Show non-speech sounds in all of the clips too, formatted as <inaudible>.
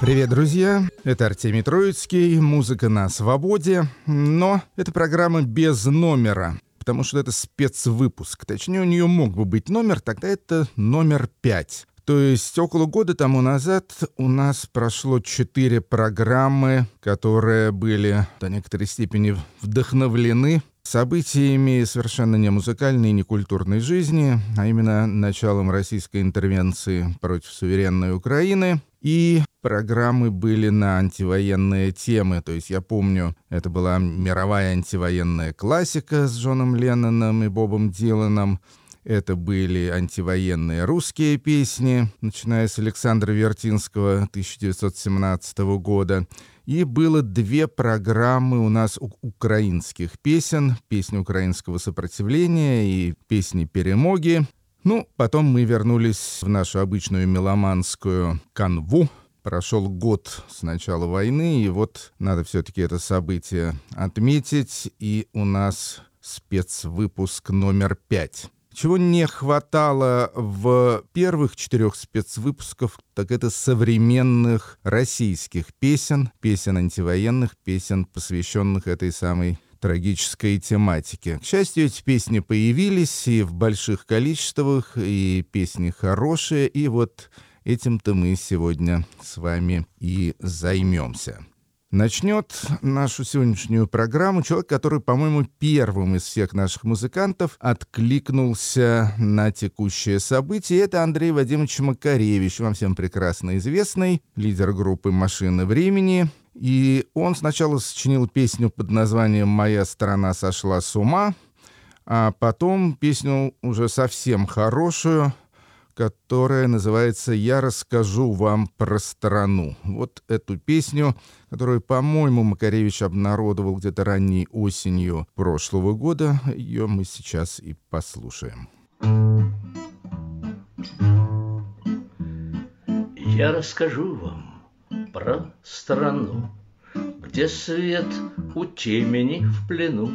Привет, друзья! Это Артемий Троицкий, музыка на свободе, но это программа без номера, потому что это спецвыпуск. Точнее, у нее мог бы быть номер, тогда это номер пять. То есть около года тому назад у нас прошло четыре программы, которые были до некоторой степени вдохновлены событиями совершенно не музыкальной и не культурной жизни, а именно началом российской интервенции против суверенной Украины. И программы были на антивоенные темы. То есть я помню, это была мировая антивоенная классика с Джоном Ленноном и Бобом Диланом. Это были антивоенные русские песни, начиная с Александра Вертинского 1917 года. И было две программы у нас украинских песен, песни украинского сопротивления и песни перемоги. Ну, потом мы вернулись в нашу обычную меломанскую канву. Прошел год с начала войны, и вот надо все-таки это событие отметить. И у нас спецвыпуск номер пять. Чего не хватало в первых четырех спецвыпусках, так это современных российских песен, песен антивоенных, песен, посвященных этой самой трагической тематике. К счастью, эти песни появились и в больших количествах, и песни хорошие, и вот этим-то мы сегодня с вами и займемся. Начнет нашу сегодняшнюю программу человек, который, по-моему, первым из всех наших музыкантов откликнулся на текущее событие. Это Андрей Вадимович Макаревич, вам всем прекрасно известный, лидер группы «Машина времени». И он сначала сочинил песню под названием «Моя страна сошла с ума», а потом песню уже совсем хорошую — которая называется «Я расскажу вам про страну». Вот эту песню, которую, по-моему, Макаревич обнародовал где-то ранней осенью прошлого года, ее мы сейчас и послушаем. Я расскажу вам про страну, где свет у темени в плену,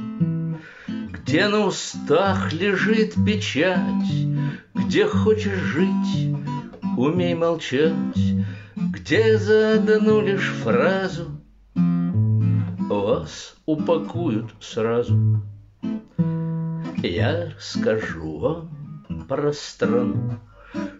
где на устах лежит печать, где хочешь жить, умей молчать, Где за одну лишь фразу Вас упакуют сразу. Я расскажу вам про страну,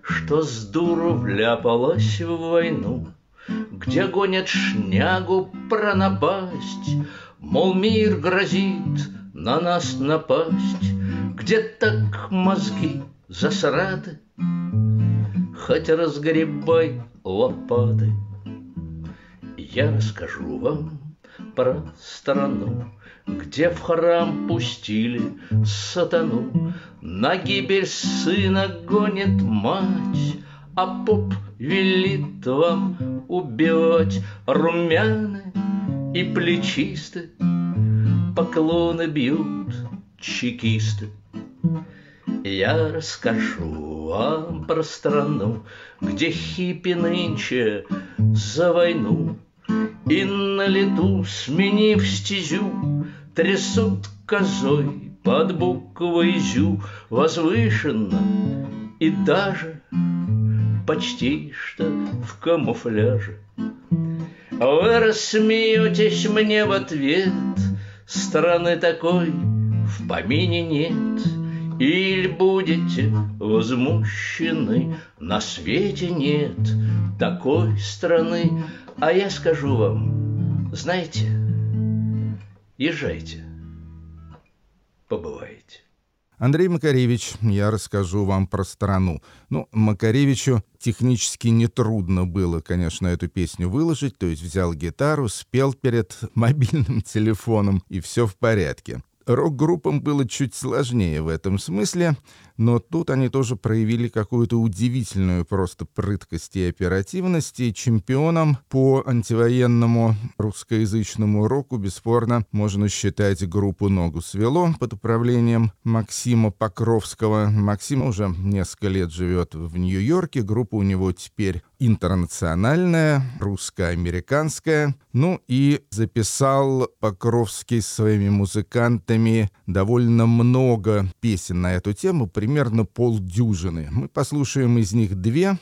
Что с дуру вляпалась в войну, Где гонят шнягу про напасть, Мол, мир грозит на нас напасть, Где так мозги засраты, Хоть разгребай лопаты. Я расскажу вам про страну, Где в храм пустили сатану, На гибель сына гонит мать, А поп велит вам убивать румяны и плечисты, Поклоны бьют чекисты. Я расскажу вам про страну, Где хиппи нынче за войну И на лету, сменив стезю, Трясут козой под буквой «зю» Возвышенно и даже почти что в камуфляже. Вы рассмеетесь мне в ответ, Страны такой в помине нет — или будете возмущены, на свете нет такой страны. А я скажу вам, знаете, езжайте, побывайте. Андрей Макаревич, я расскажу вам про страну. Ну, Макаревичу технически нетрудно было, конечно, эту песню выложить, то есть взял гитару, спел перед <laughs> мобильным телефоном, и все в порядке. Рок-группам было чуть сложнее в этом смысле. Но тут они тоже проявили какую-то удивительную просто прыткость и оперативность, и чемпионом по антивоенному русскоязычному року бесспорно можно считать группу «Ногу свело» под управлением Максима Покровского. Максим уже несколько лет живет в Нью-Йорке, группа у него теперь интернациональная, русско-американская. Ну и записал Покровский с своими музыкантами довольно много песен на эту тему, примерно полдюжины. Мы послушаем из них две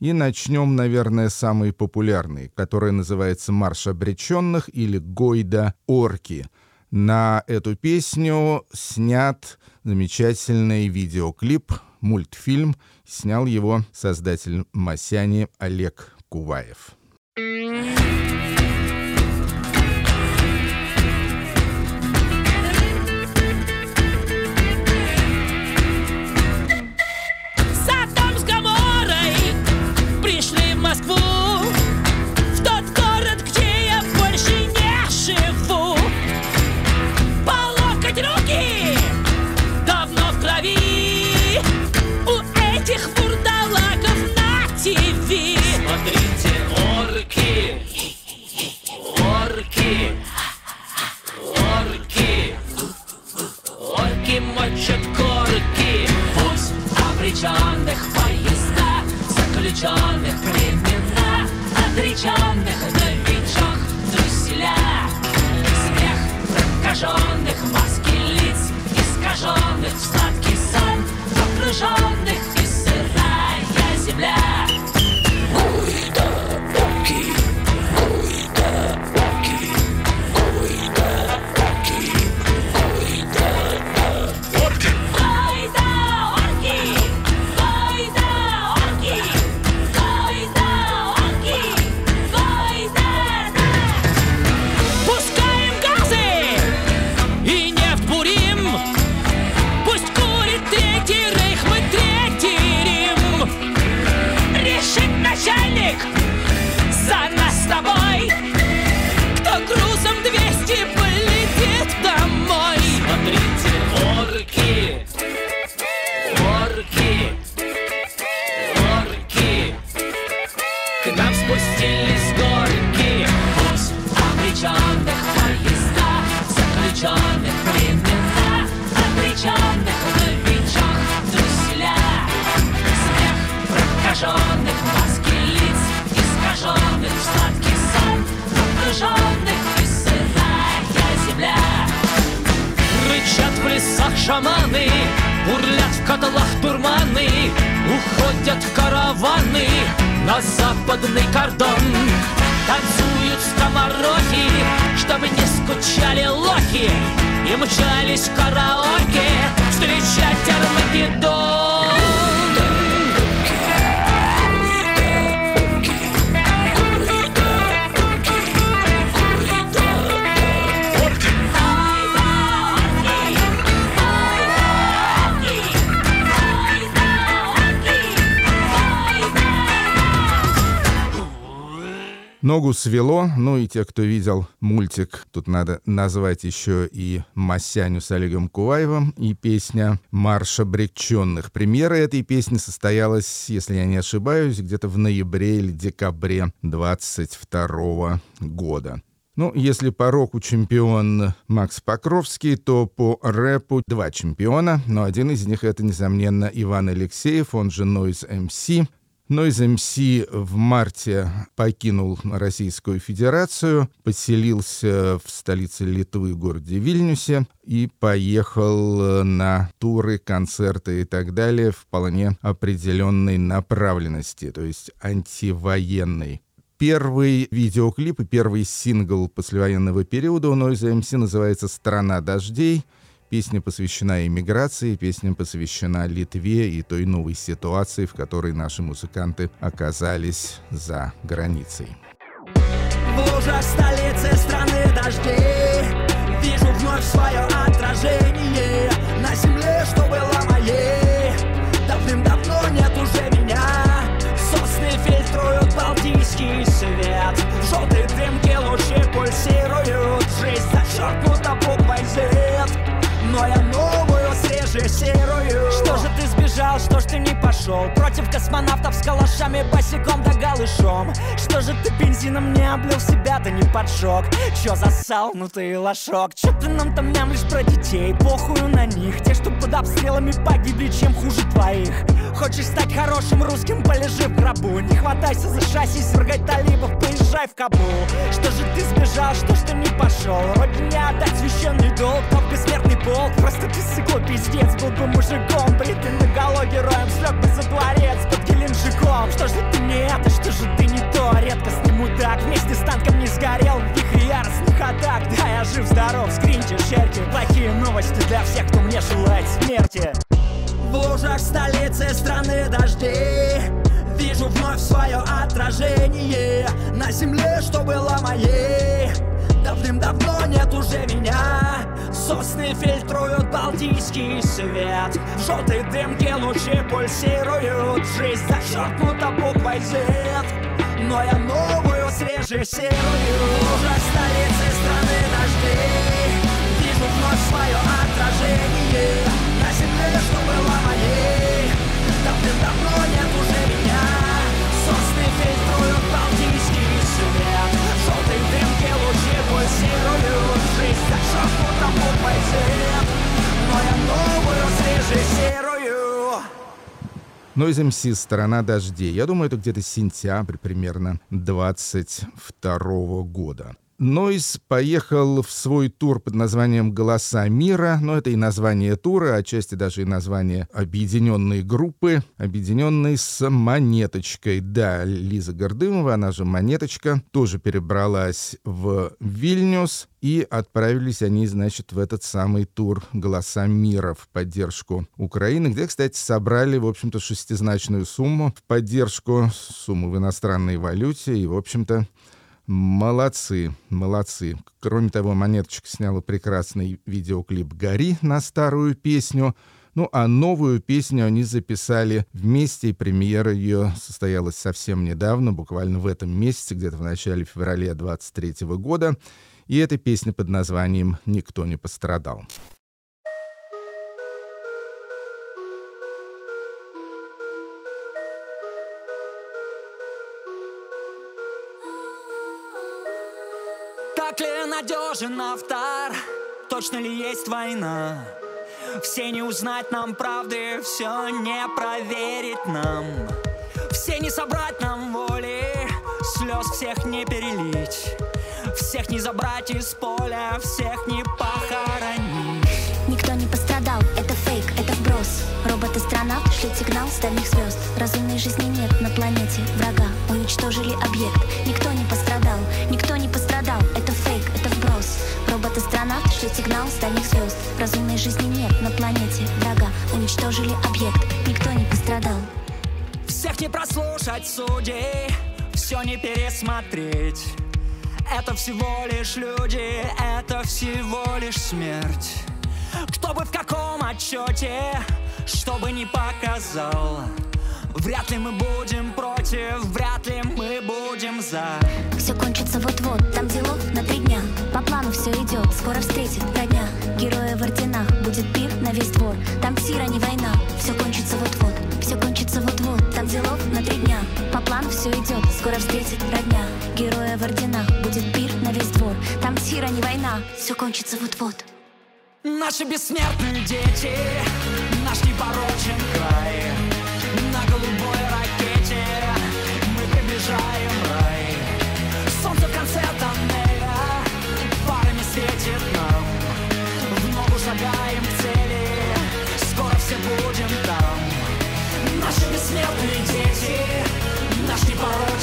и начнем, наверное, самый популярный, который называется «Марш обреченных» или «Гойда орки». На эту песню снят замечательный видеоклип, мультфильм. Снял его создатель Масяни Олег Куваев. заключенных поезда, заключенных времена, отреченных новичок труселя. Смех прокаженных маски лиц, искаженных в сладкий сон, погруженных Ногу свело, ну и те, кто видел мультик, тут надо назвать еще и Масяню с Олегом Куваевым и песня «Марш обреченных». Премьера этой песни состоялась, если я не ошибаюсь, где-то в ноябре или декабре 22 года. Ну, если по року чемпион Макс Покровский, то по рэпу два чемпиона, но один из них это, несомненно, Иван Алексеев, он же Noise MC, Нойз МС в марте покинул Российскую Федерацию, поселился в столице Литвы, городе Вильнюсе, и поехал на туры, концерты и так далее в вполне определенной направленности, то есть антивоенной. Первый видеоклип и первый сингл послевоенного периода у Noise MC называется «Страна дождей», Песня посвящена иммиграции, песня посвящена Литве и той новой ситуации, в которой наши музыканты оказались за границей. В лужах столицы страны дождей Вижу вновь свое отражение срежиссирую Что ж ты не пошел. Против космонавтов с калашами босиком да голышом. Что же ты бензином не облил себя, да не поджег Чё засал, ну лошок. Чё ты нам там мямлишь про детей, похую на них. Те, что под обстрелами погибли, чем хуже твоих? Хочешь стать хорошим русским, полежи в гробу. Не хватайся за шасси, свергать талибов, поезжай в Кабул. Что же ты сбежал, что ж ты не пошел? Родине отдать священный долг, но в бессмертный полк. Просто ты сыкло пиздец, был бы мужиком. Бритый наголо героем, слег бы за дворец под Геленджиком. Что же ты не это, что же ты не то? Редкостный мудак, вместе с танком не сгорел. В вихре яростных атак, да я жив-здоров Скриньте, шерьте, плохие новости для всех, кто мне желает смерти. В лужах столицы страны дождей Вижу вновь свое отражение На земле, что было моей. Давным-давно нет уже меня. Сосны фильтруют балтийский свет. В желтой дымке лучи пульсируют. Жизнь зачеркнута буквой Z. Но я новую срежиссирую. Лужах столицы страны дождей Вижу вновь свое отражение На земле, что было моей Но я новую срежиссирую Noise MC «Сторона дождей». Я думаю, это где-то сентябрь примерно 22 года. Нойс поехал в свой тур под названием «Голоса мира», но это и название тура, отчасти даже и название объединенной группы, объединенной с «Монеточкой». Да, Лиза Гордымова, она же «Монеточка», тоже перебралась в Вильнюс, и отправились они, значит, в этот самый тур «Голоса мира» в поддержку Украины, где, кстати, собрали, в общем-то, шестизначную сумму в поддержку, сумму в иностранной валюте, и, в общем-то, Молодцы, молодцы. Кроме того, Монеточка сняла прекрасный видеоклип «Гори» на старую песню. Ну, а новую песню они записали вместе, и премьера ее состоялась совсем недавно, буквально в этом месяце, где-то в начале февраля 23 года. И эта песня под названием «Никто не пострадал». Ли надежен автор? Точно ли есть война? Все не узнать нам правды, все не проверить нам. Все не собрать нам воли, слез всех не перелить. Всех не забрать из поля, всех не похоронить. Никто не пострадал, это фейк, это вброс Робот-астронавт шлет сигнал с дальних звезд Разумной жизни нет на планете врага Уничтожили объект, дальних звезд Разумной жизни нет на планете врага. Уничтожили объект, никто не пострадал. Всех не прослушать судей, все не пересмотреть. Это всего лишь люди, это всего лишь смерть. Кто бы в каком отчете, что бы ни показал. Вряд ли мы будем против, вряд ли мы будем за. Все кончится вот-вот, там делов на три По плану все идет, скоро встретит родня Героя в орденах, будет пир на весь двор. Там сира не война, все кончится вот-вот. Все кончится вот-вот, там делов на три дня. По плану все идет, скоро встретит родня Героя в орденах, будет пир на весь двор. Там сира не война, все кончится вот-вот. Наши бессмертные дети, наш непорочен наш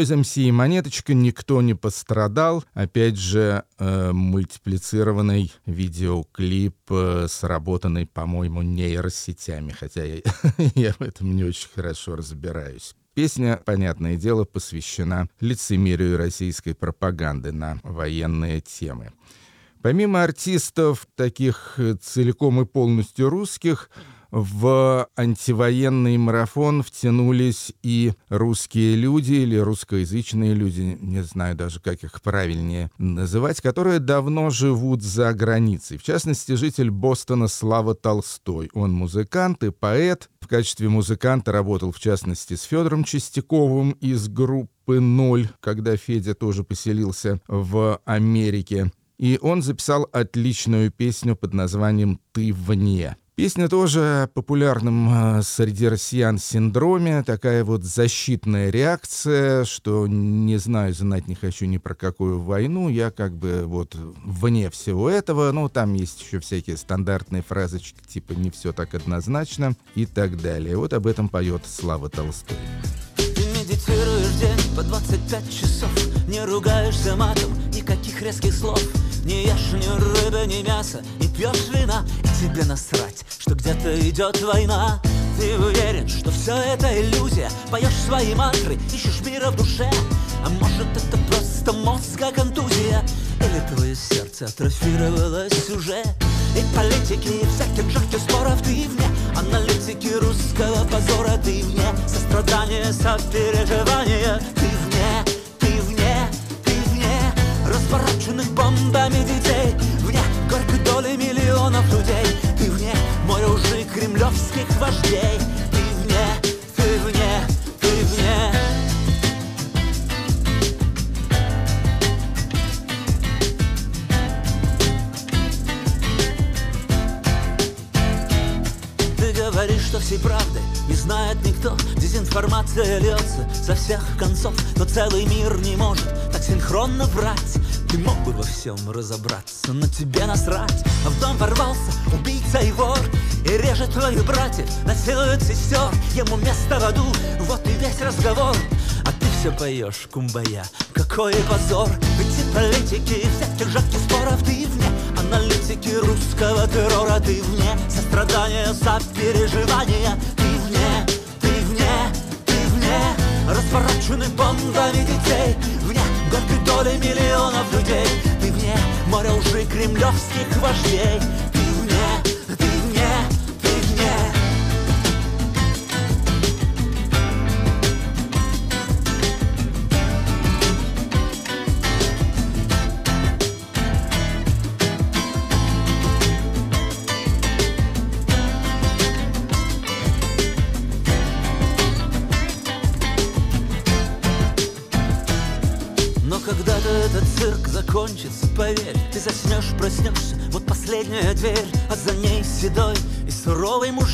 Из МС и Монеточка никто не пострадал. Опять же, э, мультиплицированный видеоклип, э, сработанный, по-моему, нейросетями, хотя я, <laughs> я в этом не очень хорошо разбираюсь. Песня, понятное дело, посвящена лицемерию российской пропаганды на военные темы. Помимо артистов, таких э, целиком и полностью русских, в антивоенный марафон втянулись и русские люди или русскоязычные люди, не знаю даже, как их правильнее называть, которые давно живут за границей. В частности, житель Бостона Слава Толстой. Он музыкант и поэт. В качестве музыканта работал, в частности, с Федором Чистяковым из группы «Ноль», когда Федя тоже поселился в Америке. И он записал отличную песню под названием «Ты вне». Песня тоже популярным э, среди россиян синдроме, такая вот защитная реакция, что не знаю, знать не хочу ни про какую войну, я как бы вот вне всего этого, ну там есть еще всякие стандартные фразочки, типа не все так однозначно и так далее. Вот об этом поет Слава Толстой. Ты медитируешь день по 25 часов, не ругаешься матом, никаких резких слов. Не ешь ни рыбы, ни мяса, не пьешь вина. И тебе насрать, что где-то идет война. Ты уверен, что все это иллюзия? Поешь свои мантры, ищешь мира в душе. А может это просто мозга контузия Или твое сердце атрофировалось уже? И политики, и всяких жарких споров ты вне. Аналитики русского позора ты вне. Сострадания, сопереживания ты Развороченных бомбами детей. Вне горькой доли миллионов людей. Ты вне море лжи кремлевских вождей. Ты вне, ты вне, ты вне. Ты говоришь, что всей правды не знает никто. Дезинформация льется со всех концов Но целый мир не может так синхронно врать ты мог бы во всем разобраться, но тебе насрать. А в дом ворвался убийца и вор И режет твоих братьев, насилует сестер. Ему место в аду, вот и весь разговор. А ты все поешь, кумбая, какой позор. Ведь и политики, всяких жарких споров ты вне. Аналитики русского террора ты вне. Сострадания, сопереживания ты вне, ты вне, ты вне. Развороченных бомбами детей горькой доли миллионов людей? Ты вне моря лжи кремлевских вождей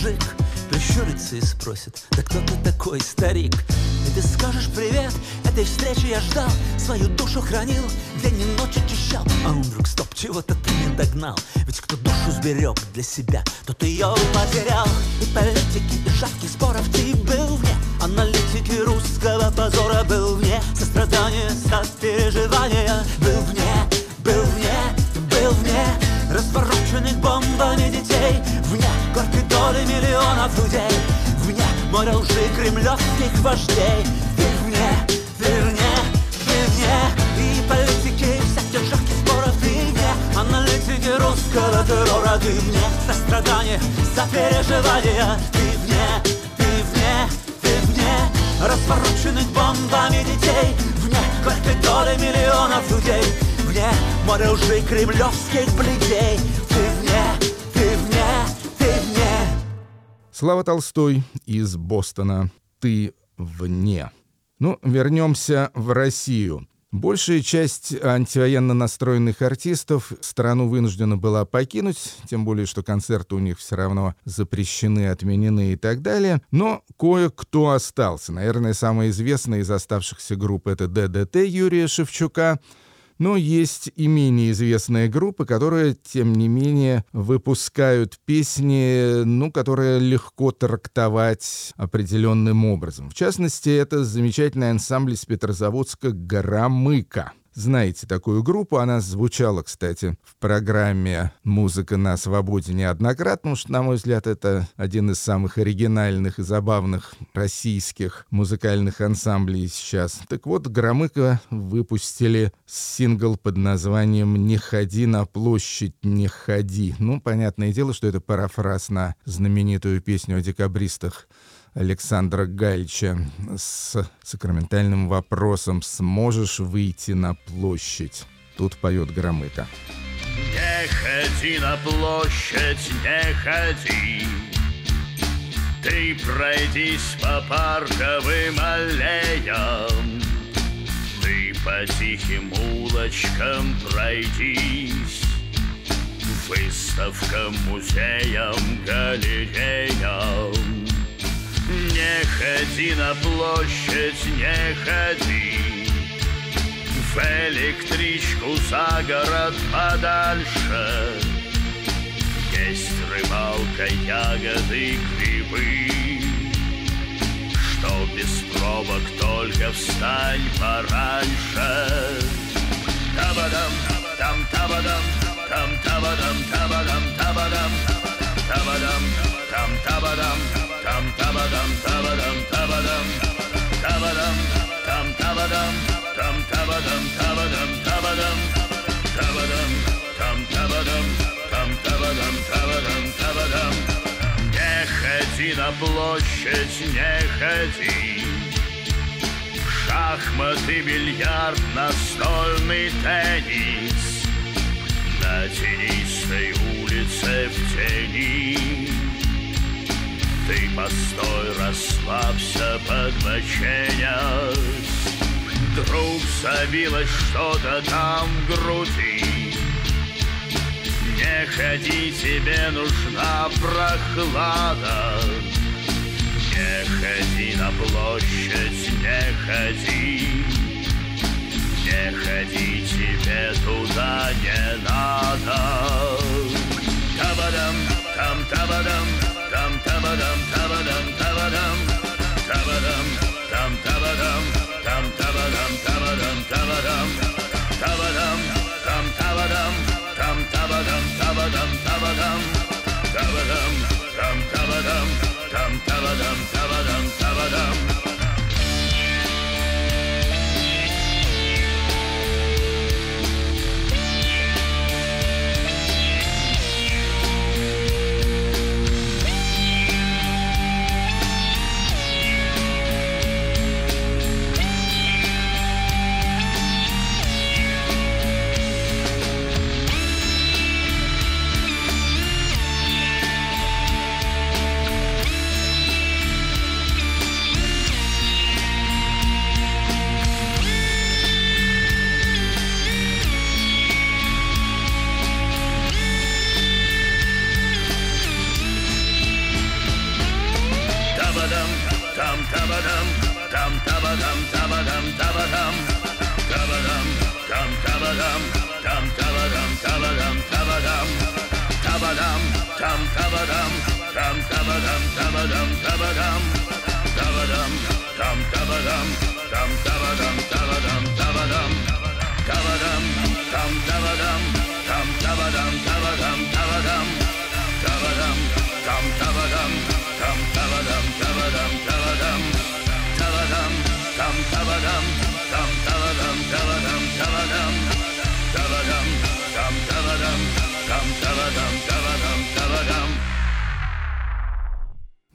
мужик Прищурится и спросит, да кто ты такой, старик? И ты скажешь привет, этой встречи я ждал Свою душу хранил, день и ночь очищал А он вдруг, стоп, чего-то ты не догнал? Ведь кто душу сберег для себя, тот ее потерял И политики, и жарких споров ты был вне. Аналитики русского позора был вне. Сострадания, сопереживания Был вне, был вне, был вне. Развороченных бомбами детей. Вне горькой доли миллионов людей. Вне моря лжи кремлевских вождей. Ты вне, ты вне, ты вне И политики, всяких жарких споров Ты вне аналитики русского террора Ты вне сострадания, сопереживания Ты вне, Развороченных бомбами детей. Вне горькой доли миллионов людей. Вне море лжи кремлевских бледей Слава Толстой из Бостона «Ты вне». Ну, вернемся в Россию. Большая часть антивоенно настроенных артистов страну вынуждена была покинуть, тем более, что концерты у них все равно запрещены, отменены и так далее. Но кое-кто остался. Наверное, самая известная из оставшихся групп — это ДДТ Юрия Шевчука. Но есть и менее известные группы, которые, тем не менее, выпускают песни, ну, которые легко трактовать определенным образом. В частности, это замечательный ансамбль из Петрозаводска «Громыка». Знаете такую группу, она звучала, кстати, в программе «Музыка на свободе» неоднократно, потому что, на мой взгляд, это один из самых оригинальных и забавных российских музыкальных ансамблей сейчас. Так вот, Громыко выпустили сингл под названием «Не ходи на площадь, не ходи». Ну, понятное дело, что это парафраз на знаменитую песню о декабристах Александра Гальча с сакраментальным вопросом «Сможешь выйти на площадь?» Тут поет Громыко. Не ходи на площадь, не ходи Ты пройдись по парковым аллеям Ты по тихим улочкам пройдись Выставкам, музеям, галереям не ходи на площадь, не ходи. В электричку за город подальше. Есть рыбалка, ягоды, грибы. Что без пробок, только встань пораньше. Табадам, там табадам, там табадам, табадам, табадам, табадам, там табадам, там табадам, табадам, табадам, табадам, там табадам, там табадам, табадам, табадам, табадам, там табадам, там табадам, табадам, табадам. Не ходи на площадь, не ходи. Шахматы, бильярд, настольный теннис На тенистой улице в тени ты постой, расслабься, подбоченясь Вдруг забилось что-то там в груди. Не ходи, тебе нужна прохлада. Не ходи на площадь, не ходи. Не ходи, тебе туда не надо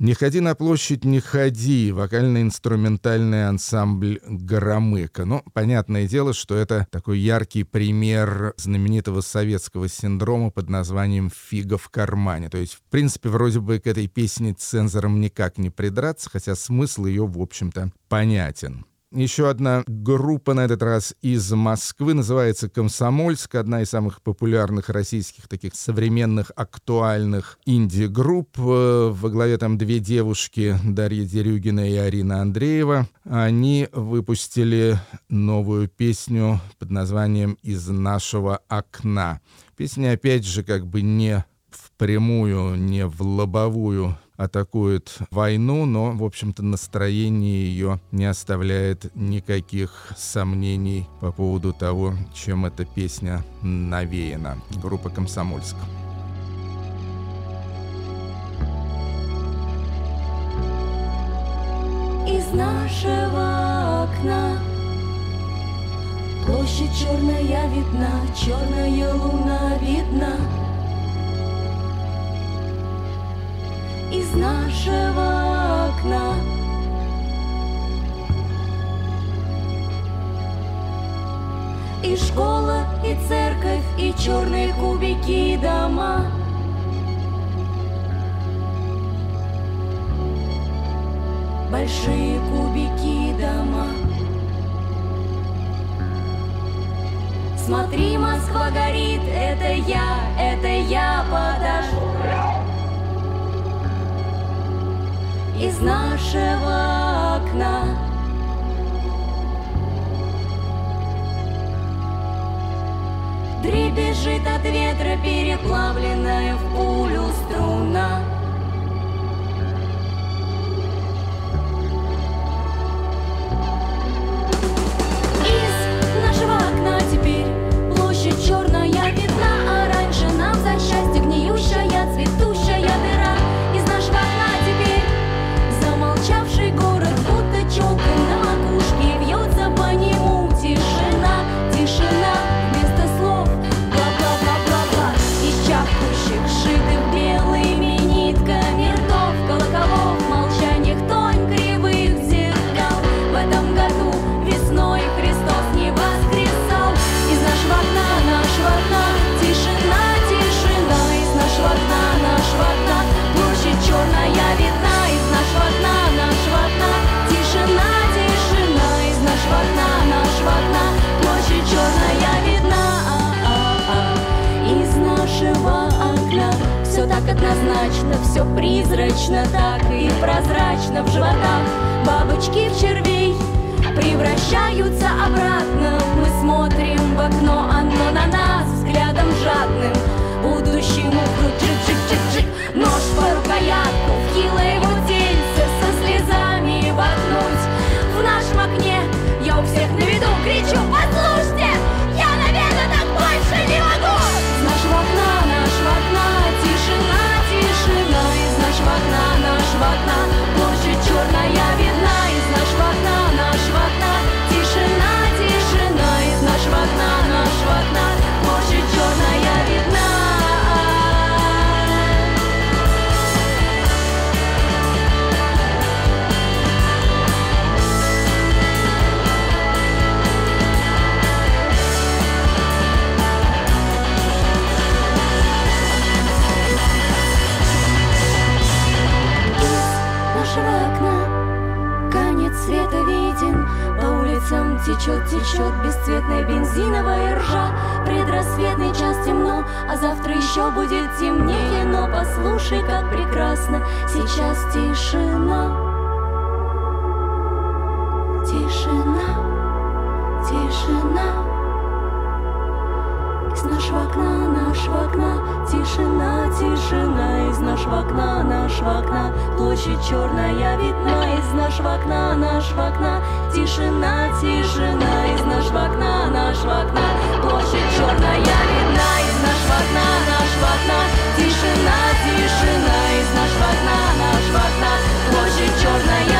«Не ходи на площадь, не ходи» — вокально-инструментальный ансамбль «Горомыка». Ну, понятное дело, что это такой яркий пример знаменитого советского синдрома под названием «фига в кармане». То есть, в принципе, вроде бы к этой песне цензорам никак не придраться, хотя смысл ее, в общем-то, понятен. Еще одна группа, на этот раз из Москвы, называется «Комсомольск», одна из самых популярных российских таких современных, актуальных инди-групп. Э, во главе там две девушки, Дарья Дерюгина и Арина Андреева. Они выпустили новую песню под названием «Из нашего окна». Песня, опять же, как бы не впрямую, не в лобовую атакует войну, но, в общем-то, настроение ее не оставляет никаких сомнений по поводу того, чем эта песня навеяна. Группа «Комсомольск». Из нашего окна Площадь черная видна, черная луна видна из нашего окна. И школа, и церковь, и черные кубики дома. Большие кубики дома. Смотри, Москва горит, это я, это я подожду из нашего окна. Дребезжит от ветра переплавленная в пулю струна. Призрачно, так и прозрачно В животах. Бабочки в червей Превращаются обратно. Мы смотрим в окно, течет, течет бесцветная бензиновая ржа. Предрассветный час темно, а завтра еще будет темнее. Но послушай, как прекрасно сейчас тишина. Тишина, тишина. Из нашего окна, нашего окна Тишина, тишина. Из нашего окна, нашего окна Площадь черная видна Из нашего окна, нашего окна Тишина, тишина. Из нашего окна, нашего окна. Площадь черная видна. Из нашего окна, нашего окна. Тишина, тишина. Из нашего окна, нашего окна. Площадь черная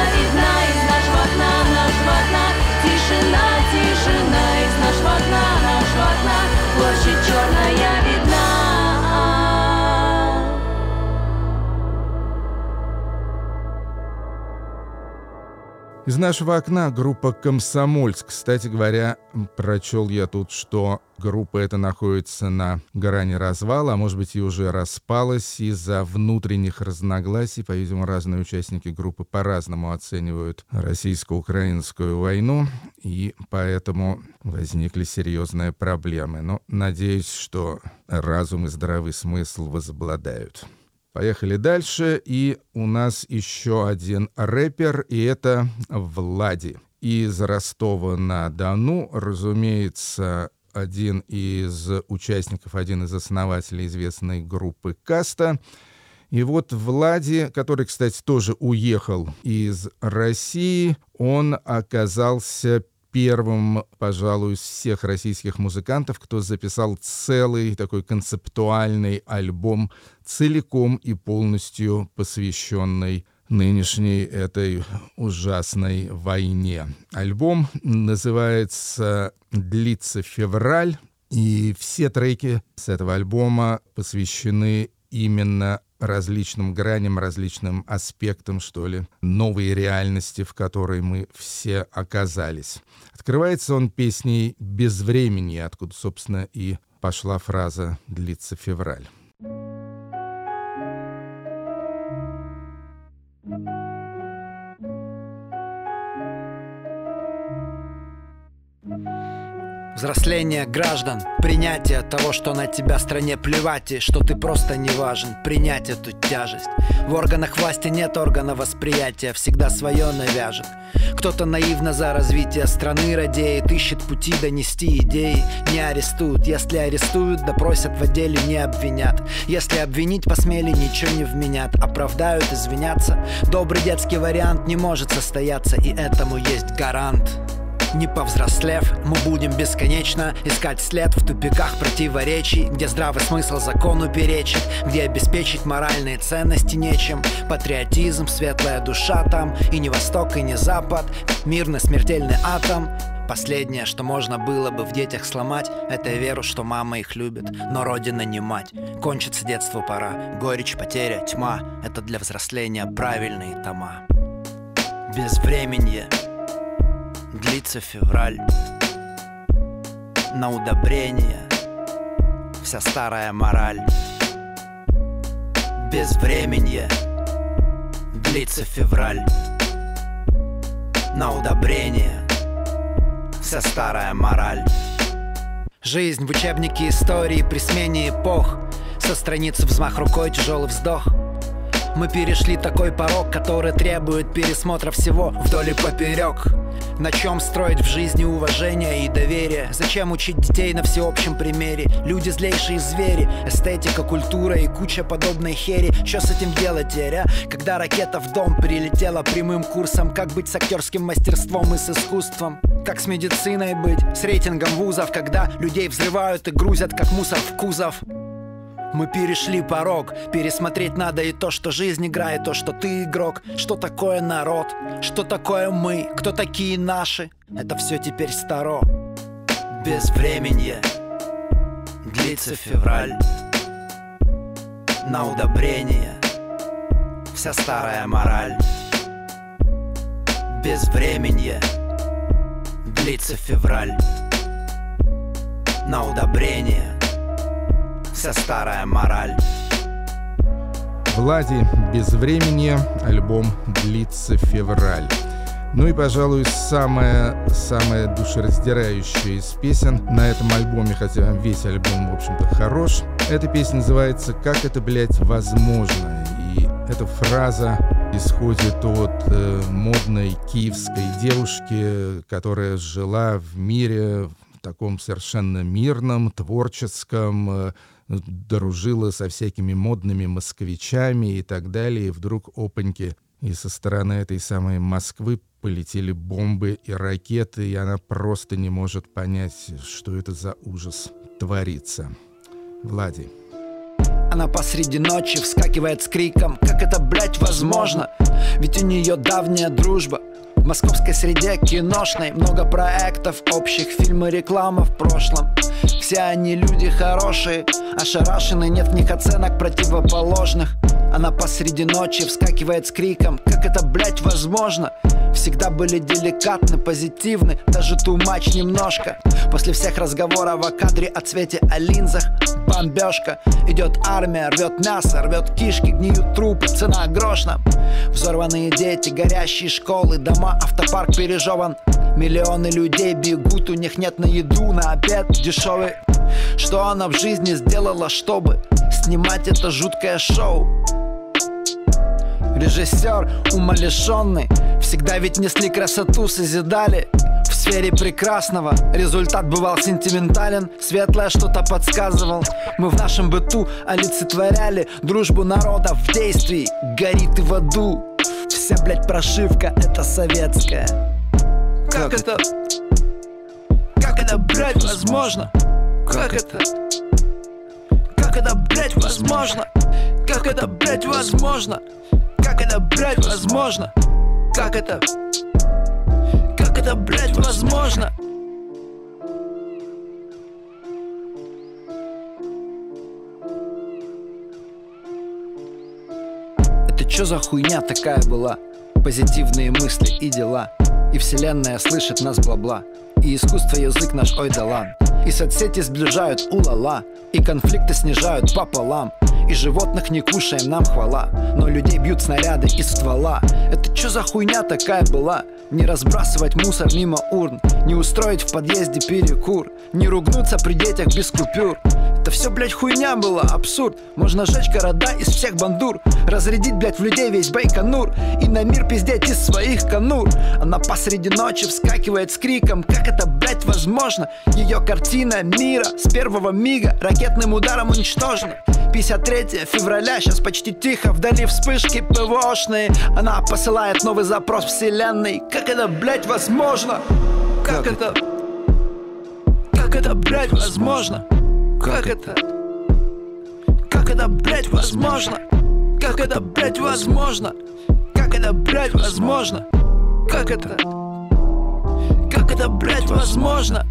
Из нашего окна группа «Комсомольск». Кстати говоря, прочел я тут, что группа эта находится на грани развала, а может быть и уже распалась из-за внутренних разногласий. По-видимому, разные участники группы по-разному оценивают российско-украинскую войну, и поэтому возникли серьезные проблемы. Но надеюсь, что разум и здравый смысл возобладают. Поехали дальше, и у нас еще один рэпер, и это Влади. Из Ростова-на-Дону, разумеется, один из участников, один из основателей известной группы «Каста». И вот Влади, который, кстати, тоже уехал из России, он оказался первым, пожалуй, из всех российских музыкантов, кто записал целый такой концептуальный альбом, целиком и полностью посвященный нынешней этой ужасной войне. Альбом называется «Длится февраль», и все треки с этого альбома посвящены именно различным граням, различным аспектам, что ли, новой реальности, в которой мы все оказались. Открывается он песней «Без времени», откуда, собственно, и пошла фраза «Длится февраль». Взросление граждан, принятие того, что на тебя стране плевать и что ты просто не важен, принять эту тяжесть. В органах власти нет органа восприятия, всегда свое навяжет. Кто-то наивно за развитие страны радеет, ищет пути донести идеи, не арестуют. Если арестуют, допросят в отделе, не обвинят. Если обвинить посмели, ничего не вменят, оправдают, извинятся. Добрый детский вариант не может состояться, и этому есть гарант. Не повзрослев, мы будем бесконечно искать след в тупиках противоречий, где здравый смысл закону перечит, где обеспечить моральные ценности нечем. Патриотизм, светлая душа там, и не восток, и не запад, мирный смертельный атом. Последнее, что можно было бы в детях сломать, это веру, что мама их любит, но родина не мать. Кончится детство пора, горечь, потеря, тьма — это для взросления правильные тома. Безвременье — Длится февраль. На удобрение Вся старая мораль. Безвременье Длится февраль. На удобрение Вся старая мораль. Жизнь в учебнике истории при смене эпох. Со страницы взмах рукой тяжелый вздох мы перешли такой порог, который требует пересмотра всего вдоль и поперек. На чем строить в жизни уважение и доверие? Зачем учить детей на всеобщем примере? Люди злейшие звери, эстетика, культура и куча подобной хери. Что с этим делать, теря? Когда ракета в дом прилетела прямым курсом, как быть с актерским мастерством и с искусством? Как с медициной быть, с рейтингом вузов, когда людей взрывают и грузят, как мусор в кузов? Мы перешли порог. Пересмотреть надо и то, что жизнь играет То, что ты игрок. Что такое народ? Что такое мы? Кто такие наши? Это все теперь старо. Безвременье Длится февраль. На удобрение. Вся старая мораль. Безвременье Длится февраль. На удобрение вся старая мораль. Влади без времени, альбом длится февраль. Ну и, пожалуй, самая, самая душераздирающая из песен на этом альбоме, хотя весь альбом, в общем-то, хорош. Эта песня называется «Как это, блядь, возможно?» И эта фраза исходит от э, модной киевской девушки, которая жила в мире в таком совершенно мирном, творческом, э, дружила со всякими модными москвичами и так далее, и вдруг опаньки, и со стороны этой самой Москвы полетели бомбы и ракеты, и она просто не может понять, что это за ужас творится. Влади. Она посреди ночи вскакивает с криком Как это, блядь, возможно? Ведь у нее давняя дружба в московской среде киношной Много проектов, общих фильмы, реклама в прошлом Все они люди хорошие Ошарашены, нет в них оценок противоположных. Она посреди ночи вскакивает с криком Как это, блять, возможно? Всегда были деликатны, позитивны Даже тумач немножко. После всех разговоров о кадре, о цвете, о линзах Бомбежка Идет армия, рвет мясо, рвет кишки Гниют трупы, цена грош нам. Взорванные дети, горящие школы Дома, автопарк пережеван Миллионы людей бегут, у них нет на еду, на обед дешевый. Что она в жизни сделала, чтобы снимать это жуткое шоу? Режиссер умалишенный Всегда ведь несли красоту, созидали в сфере прекрасного. Результат бывал сентиментален Светлое что-то подсказывал. Мы в нашем быту олицетворяли Дружбу народа в действии. Горит и в аду. Вся, блядь, прошивка это советская Как это? Как это, блядь, возможно? Как это? Как это, блядь, возможно? Как это, блядь, возможно? Как это, блядь, возможно? Как это? Как это, блядь, возможно? Это чё за хуйня такая была? Позитивные мысли и дела И вселенная слышит нас бла-бла. И искусство язык наш ой да лан И соцсети сближают у-ла-ла. И конфликты снижают пополам. И животных не кушаем, нам хвала. Но людей бьют снаряды из ствола. Это чё за хуйня такая была? Не разбрасывать мусор мимо урн. Не устроить в подъезде перекур. Не ругнуться при детях без купюр это все, блядь, хуйня была, абсурд Можно сжечь города из всех бандур Разрядить, блядь, в людей весь Байконур И на мир пиздеть из своих конур Она посреди ночи вскакивает с криком Как это, блядь, возможно? Ее картина мира с первого мига Ракетным ударом уничтожена 53 февраля, сейчас почти тихо Вдали вспышки ПВОшные Она посылает новый запрос вселенной Как это, блядь, возможно? Как это? Как это, блядь, возможно? Как это? Как это, блядь, возможно? Как это, блядь, возможно? Как это, блядь, возможно? Как это? Как это, блядь, возможно?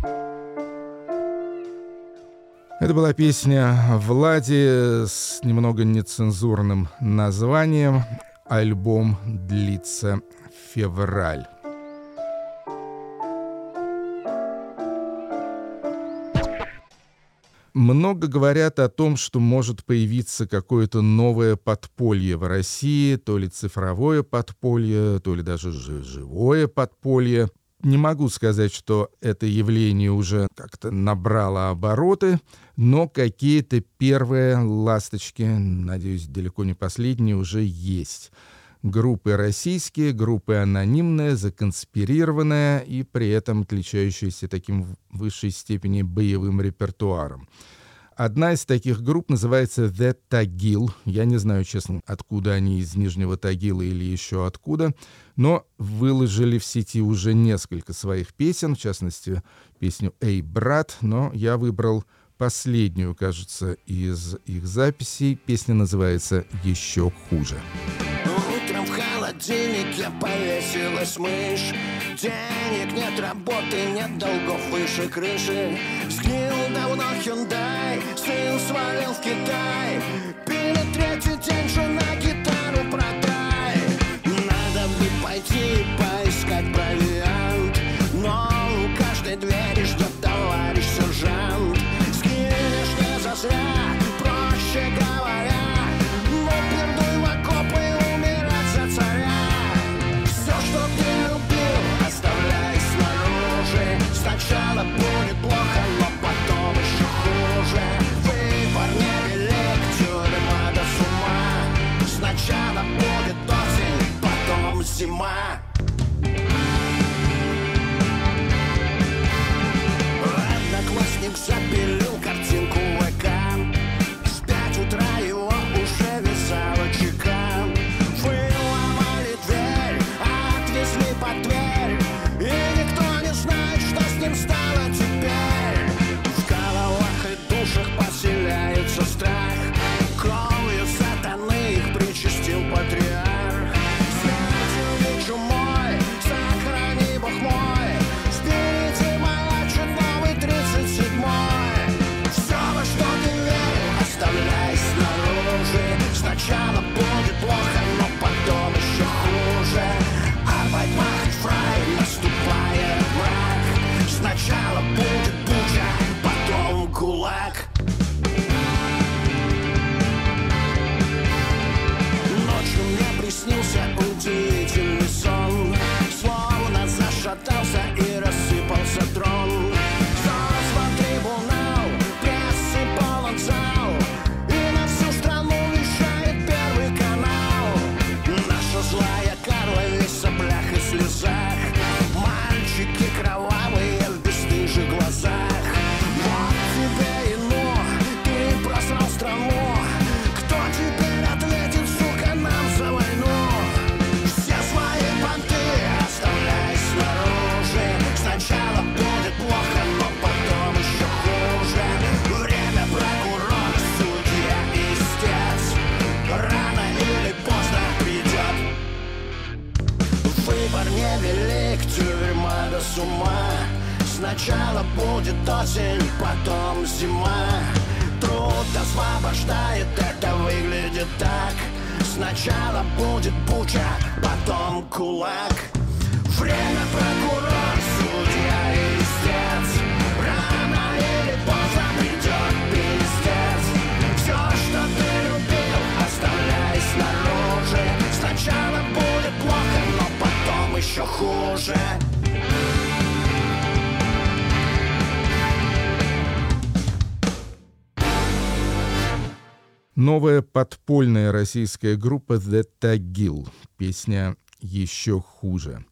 Это была песня Влади с немного нецензурным названием. Альбом длится февраль. Много говорят о том, что может появиться какое-то новое подполье в России, то ли цифровое подполье, то ли даже живое подполье. Не могу сказать, что это явление уже как-то набрало обороты, но какие-то первые ласточки, надеюсь, далеко не последние, уже есть группы российские, группы анонимные, законспирированные и при этом отличающиеся таким в высшей степени боевым репертуаром. Одна из таких групп называется The Tagil. Я не знаю, честно, откуда они, из Нижнего Тагила или еще откуда, но выложили в сети уже несколько своих песен, в частности, песню «Эй, брат», но я выбрал последнюю, кажется, из их записей. Песня называется «Еще хуже». Утром в холодильнике повесилась мышь. Денег нет, работы нет, долгов выше крыши. Сгнил давно Hyundai, сын свалил в Китай. Пили третий день, жена гитару продай. Надо бы пойти Новая подпольная российская группа The Tagil. Песня «Еще хуже».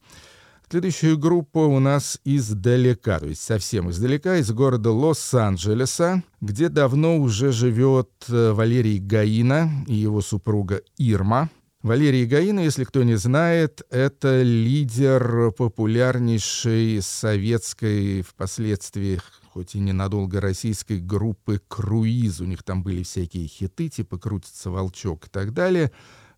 Следующая группа у нас издалека, то есть совсем издалека, из города Лос-Анджелеса, где давно уже живет э, Валерий Гаина и его супруга Ирма. Валерий Гаина, если кто не знает, это лидер популярнейшей советской впоследствии хоть и ненадолго российской группы «Круиз». У них там были всякие хиты, типа «Крутится волчок» и так далее.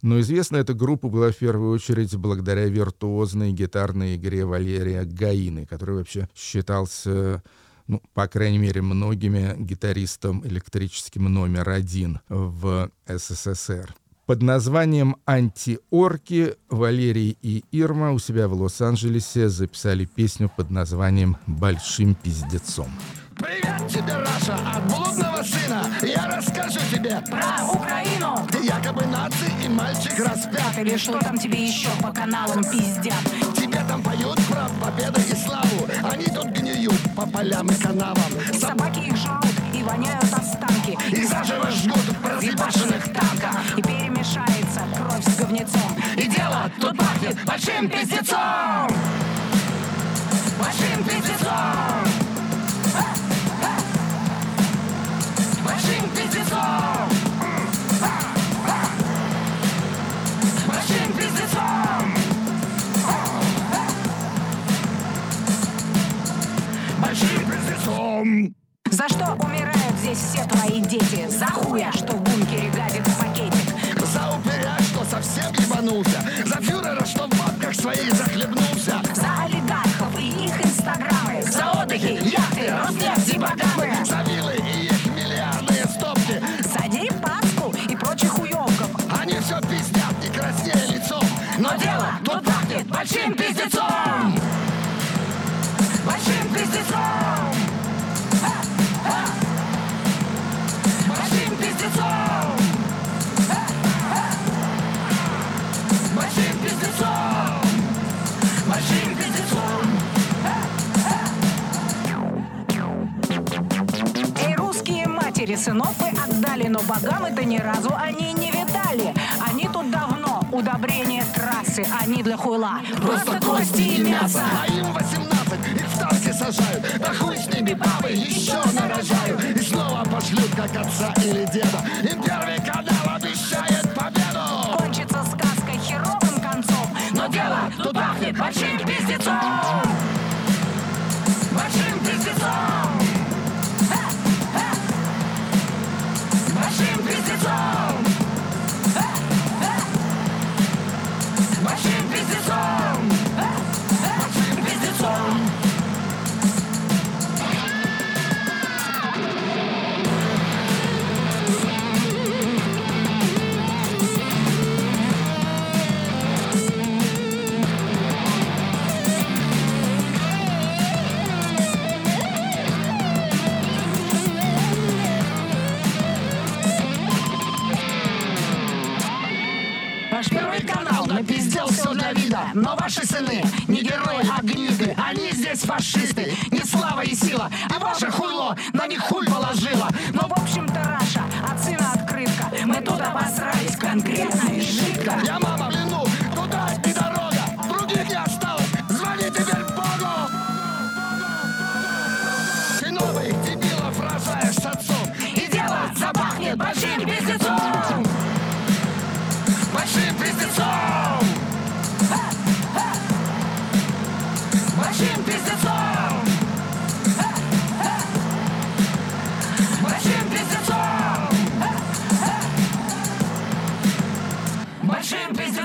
Но известна эта группа была в первую очередь благодаря виртуозной гитарной игре Валерия Гаины, который вообще считался ну, по крайней мере, многими гитаристом электрическим номер один в СССР. Под названием «Антиорки» Валерий и Ирма у себя в Лос-Анджелесе записали песню под названием «Большим пиздецом». Привет тебе, Раша, от блудного сына. Я расскажу тебе про Украину. Якобы нации и мальчик распят. Или что там тебе еще по каналам пиздят? Тебе там поют про победу и славу. Они тут гниют по полям и канавам. Собаки их жрут и воняют останки. И заживо жгут разъебашенных танках. И перемешается кровь с говнецом. И дело тут пахнет большим пиздецом. Большим пиздецом. Большим пиздецом. Большим пиздецом. Большим пиздецом За что умирают здесь все твои дети? За хуя, что в бункере гадит пакетик? За упыря, что совсем ебанулся? За фюрера, что в бабках своих захлебнулся? За олигархов и их инстаграмы? За отдыхи, яхты, Роснефть и богамы За виллы и их миллиардные стопки? За Дерипаску и прочих уёбков? Они все пиздят, не краснея лицом. Но дело тут пахнет большим пиздецом. Большим пиздецом Большим пиздецом Большим пиздецом Большим пиздецом Эй, русские матери сынов вы отдали, но богам это ни разу они не видали. Они тут давно, удобрение трассы, они для хуйла. Просто кости и мясо. А им 18, танки сажают Да хуй с ними бабы еще нарожают И снова пошлют, как отца или деда. Им первый канал обещает победу. Кончится сказка херовым концом, Но дело тут пахнет большим пиздецом. Большим пиздецом. Большим пиздецом. Большим пиздецом Но ваши сыны не герои, а гниды. Они здесь фашисты, не слава и сила А ваше хуйло на них хуй положило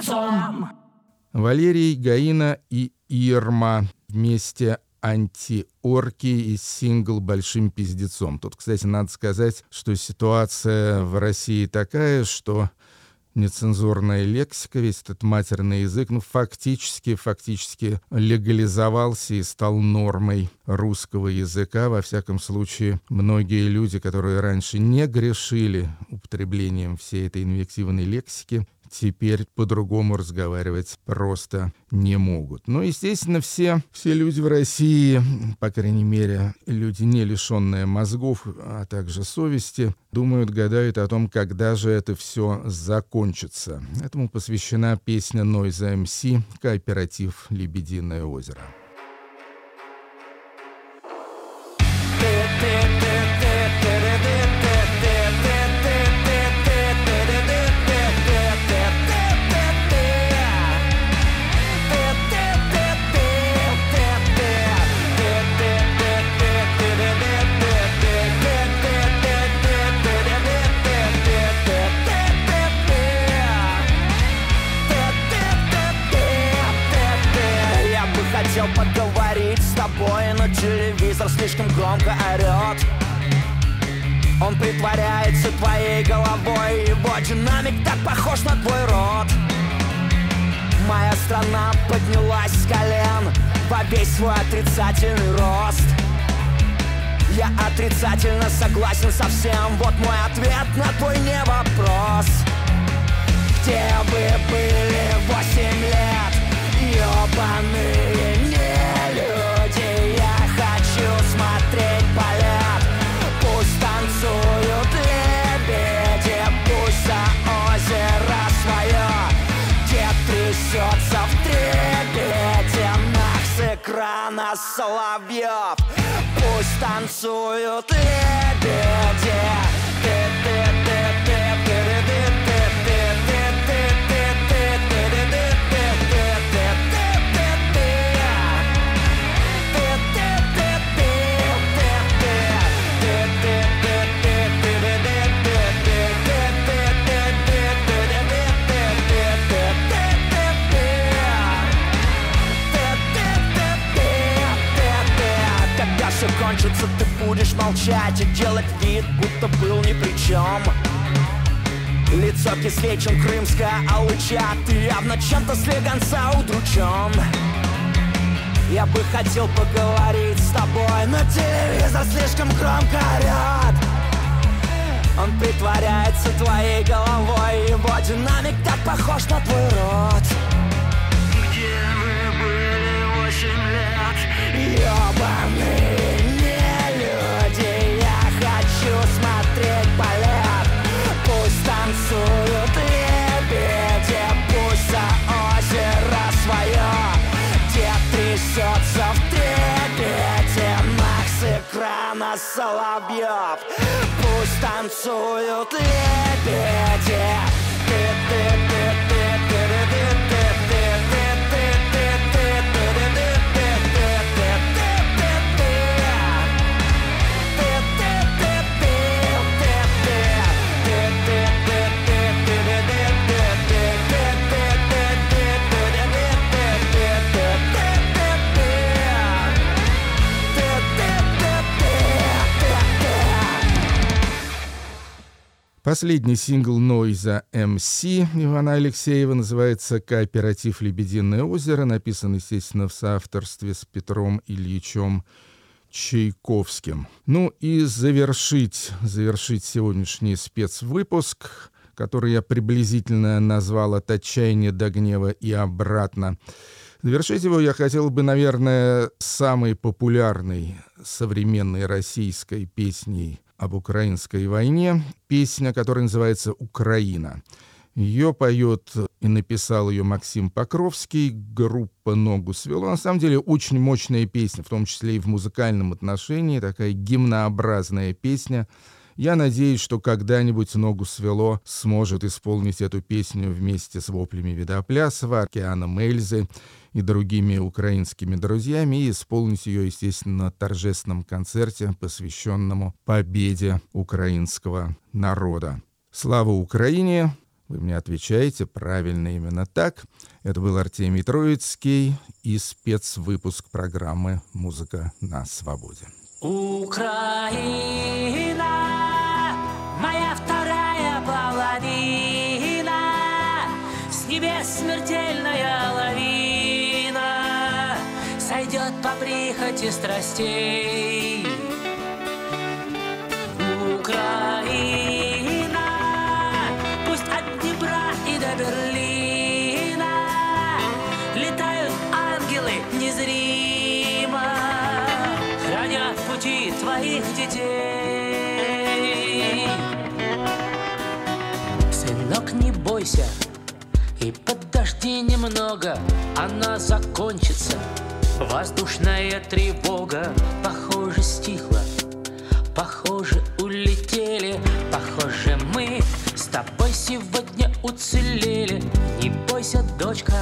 Пиздецом Валерий, Гаина и Ирма вместе антиорки и сингл «Большим пиздецом». Тут, кстати, надо сказать, что ситуация в России такая, что нецензурная лексика, весь этот матерный язык, ну, фактически, фактически легализовался и стал нормой русского языка. Во всяком случае, многие люди, которые раньше не грешили употреблением всей этой инвективной лексики, теперь по-другому разговаривать просто не могут. Но, естественно, все, все люди в России, по крайней мере, люди, не лишенные мозгов, а также совести, думают, гадают о том, когда же это все закончится. Этому посвящена песня Noise MC «Кооператив «Лебединое озеро». хотел слишком громко орет. Он притворяется твоей головой, его динамик так похож на твой рот. Моя страна поднялась с колен во весь свой отрицательный рост. Я отрицательно согласен со всем, вот мой ответ на твой не вопрос. Где вы были восемь лет, ёбаные Соловьев Пусть танцуют лебеди Когда молчать и делать вид, будто был ни при чем. Лицо кислее, чем крымская алыча Ты явно чем-то слегонца удручен Я бы хотел поговорить с тобой Но телевизор слишком громко орет Он притворяется твоей головой Его динамик так похож на твой рот Соловьев Пусть танцуют лебеди Последний сингл Нойза МС Ивана Алексеева называется «Кооператив «Лебединое озеро», написан, естественно, в соавторстве с Петром Ильичем Чайковским. Ну и завершить, завершить сегодняшний спецвыпуск, который я приблизительно назвал «От отчаяния до гнева и обратно». Завершить его я хотел бы, наверное, самой популярной современной российской песней об украинской войне, песня, которая называется «Украина». Ее поет и написал ее Максим Покровский, группа «Ногу свело». На самом деле очень мощная песня, в том числе и в музыкальном отношении, такая гимнообразная песня. Я надеюсь, что когда-нибудь «Ногу свело» сможет исполнить эту песню вместе с воплями Видоплясова, Океаном Эльзы и другими украинскими друзьями и исполнить ее, естественно, на торжественном концерте, посвященному победе украинского народа. Слава Украине! Вы мне отвечаете правильно именно так. Это был Артемий Троицкий и спецвыпуск программы «Музыка на свободе». Украина, моя вторая половина, с небес смертельная прихоти страстей. Украина, пусть от Днепра и до Берлина летают ангелы незримо, хранят пути твоих детей. Сынок, не бойся, и подожди немного, она закончится. Воздушная тревога, похоже, стихла. Похоже, улетели, похоже, мы с тобой сегодня уцелели. Не бойся, дочка,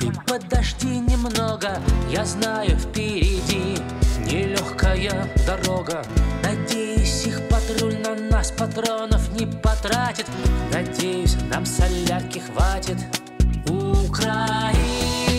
и подожди немного, я знаю впереди нелегкая дорога. Надеюсь, их патруль на нас патронов не потратит. Надеюсь, нам солярки хватит. Украина,